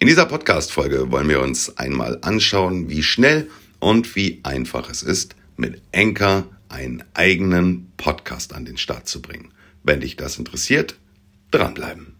In dieser Podcast-Folge wollen wir uns einmal anschauen, wie schnell und wie einfach es ist, mit Enker einen eigenen Podcast an den Start zu bringen. Wenn dich das interessiert, dranbleiben.